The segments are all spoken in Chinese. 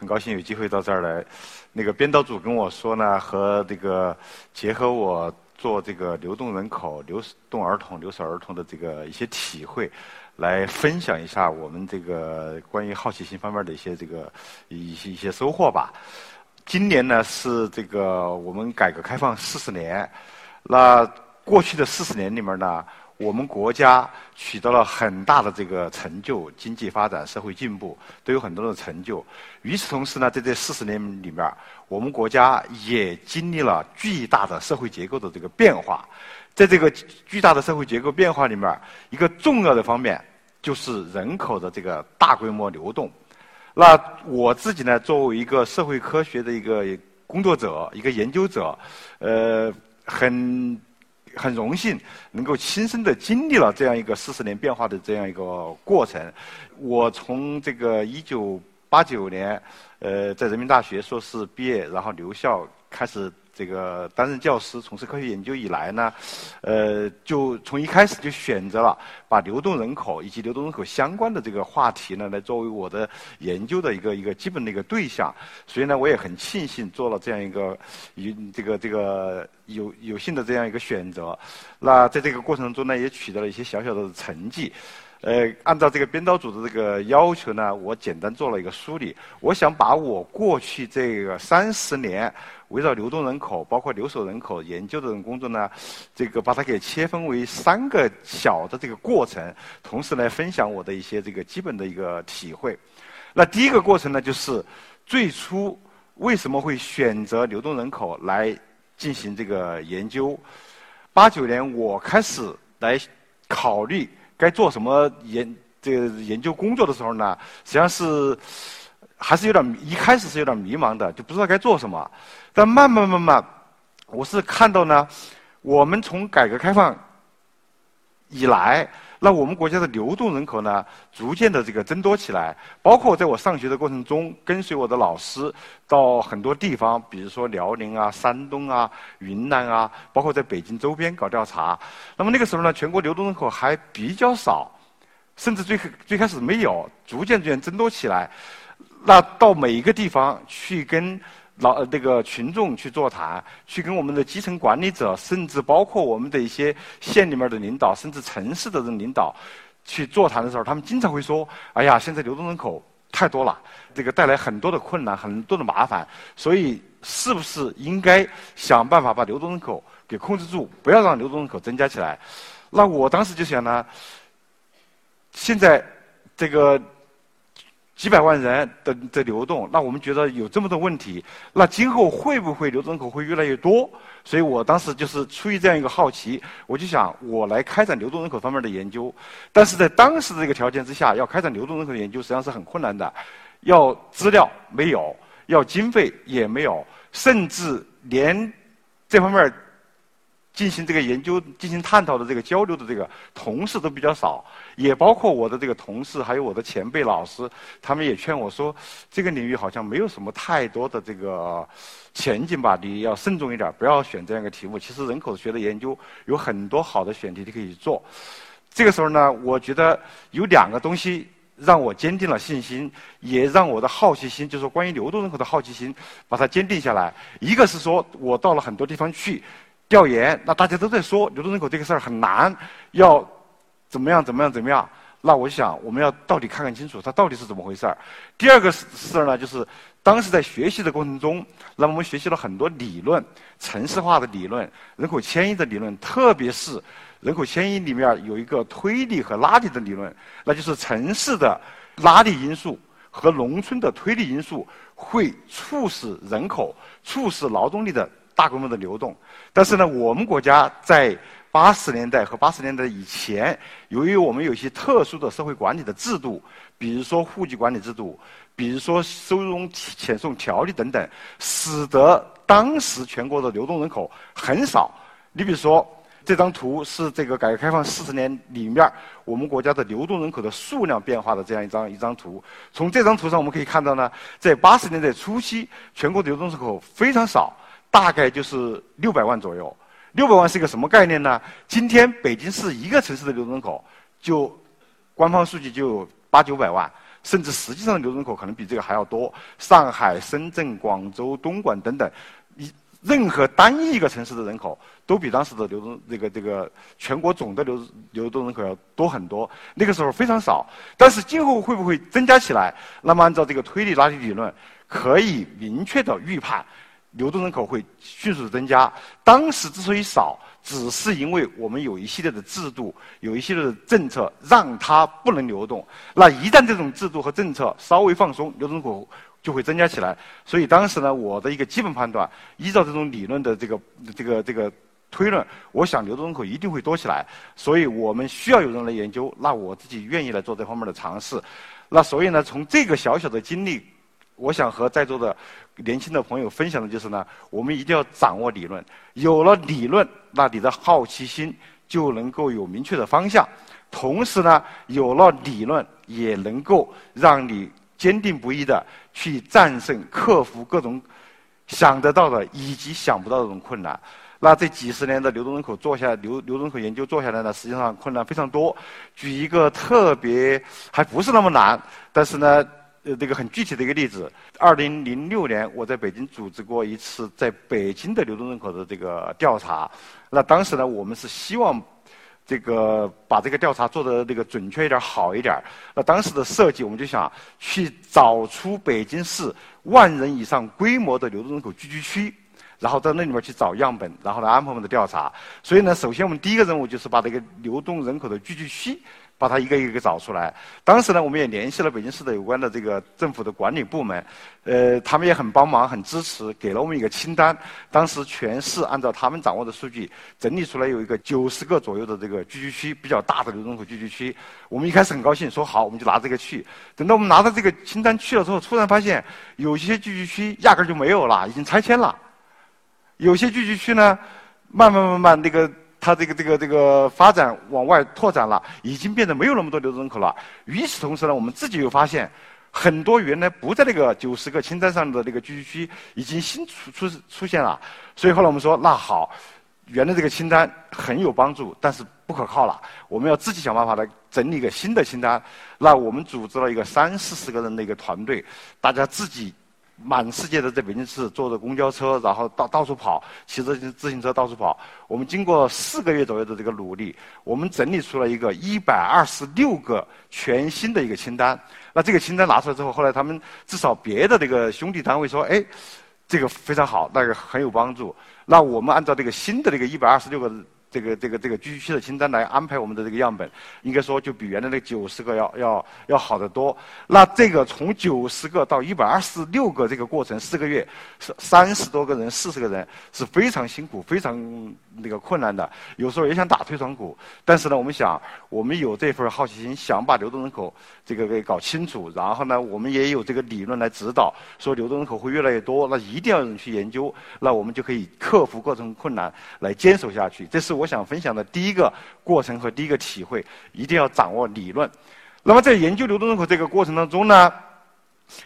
很高兴有机会到这儿来。那个编导组跟我说呢，和这个结合我做这个流动人口、流动儿童、留守儿童的这个一些体会，来分享一下我们这个关于好奇心方面的一些这个一些一些收获吧。今年呢是这个我们改革开放四十年，那过去的四十年里面呢。我们国家取得了很大的这个成就，经济发展、社会进步都有很多的成就。与此同时呢，在这四十年里面，我们国家也经历了巨大的社会结构的这个变化。在这个巨大的社会结构变化里面，一个重要的方面就是人口的这个大规模流动。那我自己呢，作为一个社会科学的一个工作者、一个研究者，呃，很。很荣幸能够亲身的经历了这样一个四十年变化的这样一个过程。我从这个一九八九年，呃，在人民大学硕士毕业，然后留校开始。这个担任教师、从事科学研究以来呢，呃，就从一开始就选择了把流动人口以及流动人口相关的这个话题呢，来作为我的研究的一个一个基本的一个对象。所以呢，我也很庆幸做了这样一个有这个这个有有幸的这样一个选择。那在这个过程中呢，也取得了一些小小的成绩。呃，按照这个编导组的这个要求呢，我简单做了一个梳理。我想把我过去这个三十年围绕流动人口，包括留守人口研究的这种工作呢，这个把它给切分为三个小的这个过程，同时来分享我的一些这个基本的一个体会。那第一个过程呢，就是最初为什么会选择流动人口来进行这个研究？八九年我开始来考虑。该做什么研这个研究工作的时候呢？实际上是还是有点一开始是有点迷茫的，就不知道该做什么。但慢慢慢慢，我是看到呢，我们从改革开放以来，那我们国家的流动人口呢，逐渐的这个增多起来。包括在我上学的过程中，跟随我的老师到很多地方，比如说辽宁啊、山东啊、云南啊，包括在北京周边搞调查。那么那个时候呢，全国流动人口还比较少，甚至最最开始没有，逐渐逐渐增多起来。那到每一个地方去跟。老那个群众去座谈，去跟我们的基层管理者，甚至包括我们的一些县里面的领导，甚至城市的人领导去座谈的时候，他们经常会说：“哎呀，现在流动人口太多了，这个带来很多的困难，很多的麻烦。所以，是不是应该想办法把流动人口给控制住，不要让流动人口增加起来？”那我当时就想呢，现在这个。几百万人的的流动，那我们觉得有这么多问题，那今后会不会流动人口会越来越多？所以我当时就是出于这样一个好奇，我就想我来开展流动人口方面的研究。但是在当时的这个条件之下，要开展流动人口的研究实际上是很困难的，要资料没有，要经费也没有，甚至连这方面。进行这个研究、进行探讨的这个交流的这个同事都比较少，也包括我的这个同事，还有我的前辈老师，他们也劝我说，这个领域好像没有什么太多的这个前景吧，你要慎重一点，不要选这样一个题目。其实人口学的研究有很多好的选题你可以做。这个时候呢，我觉得有两个东西让我坚定了信心，也让我的好奇心，就是说关于流动人口的好奇心，把它坚定下来。一个是说我到了很多地方去。调研，那大家都在说流动人口这个事儿很难，要怎么样怎么样怎么样？那我想，我们要到底看看清楚，它到底是怎么回事儿。第二个事儿呢，就是当时在学习的过程中，那么我们学习了很多理论，城市化的理论，人口迁移的理论，特别是人口迁移里面有一个推力和拉力的理论，那就是城市的拉力因素和农村的推力因素会促使人口、促使劳动力的。大规模的流动，但是呢，我们国家在八十年代和八十年代以前，由于我们有一些特殊的社会管理的制度，比如说户籍管理制度，比如说收容遣送条例等等，使得当时全国的流动人口很少。你比如说，这张图是这个改革开放四十年里面我们国家的流动人口的数量变化的这样一张一张图。从这张图上我们可以看到呢，在八十年代初期，全国的流动人口非常少，大概就是六百万左右。六百万是一个什么概念呢？今天北京市一个城市的流动人口，就官方数据就八九百万，甚至实际上的流动人口可能比这个还要多。上海、深圳、广州、东莞等等，一任何单一一个城市的人口，都比当时的流动这个这个全国总的流流动人口要多很多。那个时候非常少，但是今后会不会增加起来？那么按照这个推力拉力理论，可以明确的预判。流动人口会迅速增加。当时之所以少，只是因为我们有一系列的制度，有一系列的政策，让它不能流动。那一旦这种制度和政策稍微放松，流动人口就会增加起来。所以当时呢，我的一个基本判断，依照这种理论的这个这个这个推论，我想流动人口一定会多起来。所以我们需要有人来研究，那我自己愿意来做这方面的尝试。那所以呢，从这个小小的经历。我想和在座的年轻的朋友分享的就是呢，我们一定要掌握理论。有了理论，那你的好奇心就能够有明确的方向；同时呢，有了理论，也能够让你坚定不移的去战胜、克服各种想得到的以及想不到的这种困难。那这几十年的流动人口做下流流动人口研究做下来呢，实际上困难非常多。举一个特别还不是那么难，但是呢。呃，这个很具体的一个例子，二零零六年我在北京组织过一次在北京的流动人口的这个调查。那当时呢，我们是希望这个把这个调查做的这个准确一点、好一点。那当时的设计，我们就想去找出北京市万人以上规模的流动人口聚集区，然后在那里面去找样本，然后来安排我们的调查。所以呢，首先我们第一个任务就是把这个流动人口的聚居区。把它一个一个找出来。当时呢，我们也联系了北京市的有关的这个政府的管理部门，呃，他们也很帮忙、很支持，给了我们一个清单。当时全市按照他们掌握的数据整理出来有一个九十个左右的这个聚居区，比较大的流动口聚居区。我们一开始很高兴，说好，我们就拿这个去。等到我们拿到这个清单去了之后，突然发现有些聚居区压根儿就没有了，已经拆迁了。有些聚集区呢，慢慢慢慢那个。它这个这个这个发展往外拓展了，已经变得没有那么多流动人口了。与此同时呢，我们自己又发现，很多原来不在那个九十个清单上的那个聚集区，已经新出出出现了。所以后来我们说，那好，原来这个清单很有帮助，但是不可靠了。我们要自己想办法来整理一个新的清单。那我们组织了一个三四十个人的一个团队，大家自己。满世界的在北京市坐着公交车，然后到到处跑，骑着自行车到处跑。我们经过四个月左右的这个努力，我们整理出了一个一百二十六个全新的一个清单。那这个清单拿出来之后，后来他们至少别的这个兄弟单位说：“哎，这个非常好，那个很有帮助。”那我们按照这个新的这个一百二十六个。这个这个这个聚居区的清单来安排我们的这个样本，应该说就比原来那九十个要要要好得多。那这个从九十个到一百二十六个这个过程四个月，是三十多个人、四十个人是非常辛苦、非常那个困难的。有时候也想打退堂鼓，但是呢，我们想我们有这份好奇心，想把流动人口这个给搞清楚。然后呢，我们也有这个理论来指导，说流动人口会越来越多，那一定要有人去研究，那我们就可以克服各种困难来坚守下去。这是。我想分享的第一个过程和第一个体会，一定要掌握理论。那么在研究流动人口这个过程当中呢，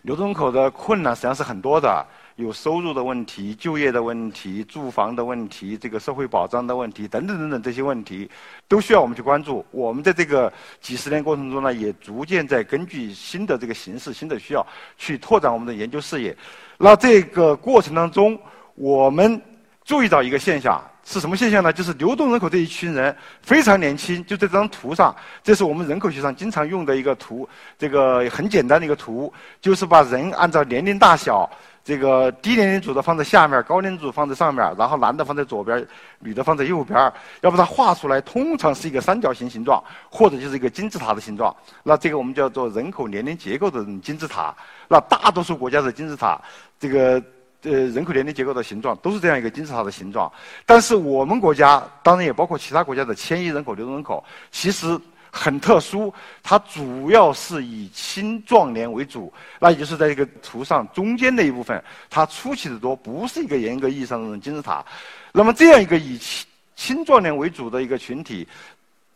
流动人口的困难实际上是很多的，有收入的问题、就业的问题、住房的问题、这个社会保障的问题等等等等这些问题，都需要我们去关注。我们在这个几十年过程中呢，也逐渐在根据新的这个形势、新的需要去拓展我们的研究视野。那这个过程当中，我们注意到一个现象。是什么现象呢？就是流动人口这一群人非常年轻，就在这张图上，这是我们人口学上经常用的一个图，这个很简单的一个图，就是把人按照年龄大小，这个低年龄组的放在下面，高年龄组放在上面，然后男的放在左边，女的放在右边，要把它画出来，通常是一个三角形形状，或者就是一个金字塔的形状。那这个我们叫做人口年龄结构的金字塔。那大多数国家的金字塔，这个。呃，人口年龄结构的形状都是这样一个金字塔的形状，但是我们国家当然也包括其他国家的迁移人口、流动人口，其实很特殊，它主要是以青壮年为主，那也就是在这个图上中间的一部分，它出奇的多，不是一个严格意义上的金字塔。那么这样一个以青青壮年为主的一个群体，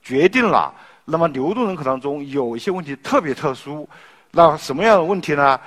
决定了，那么流动人口当中有一些问题特别特殊，那什么样的问题呢？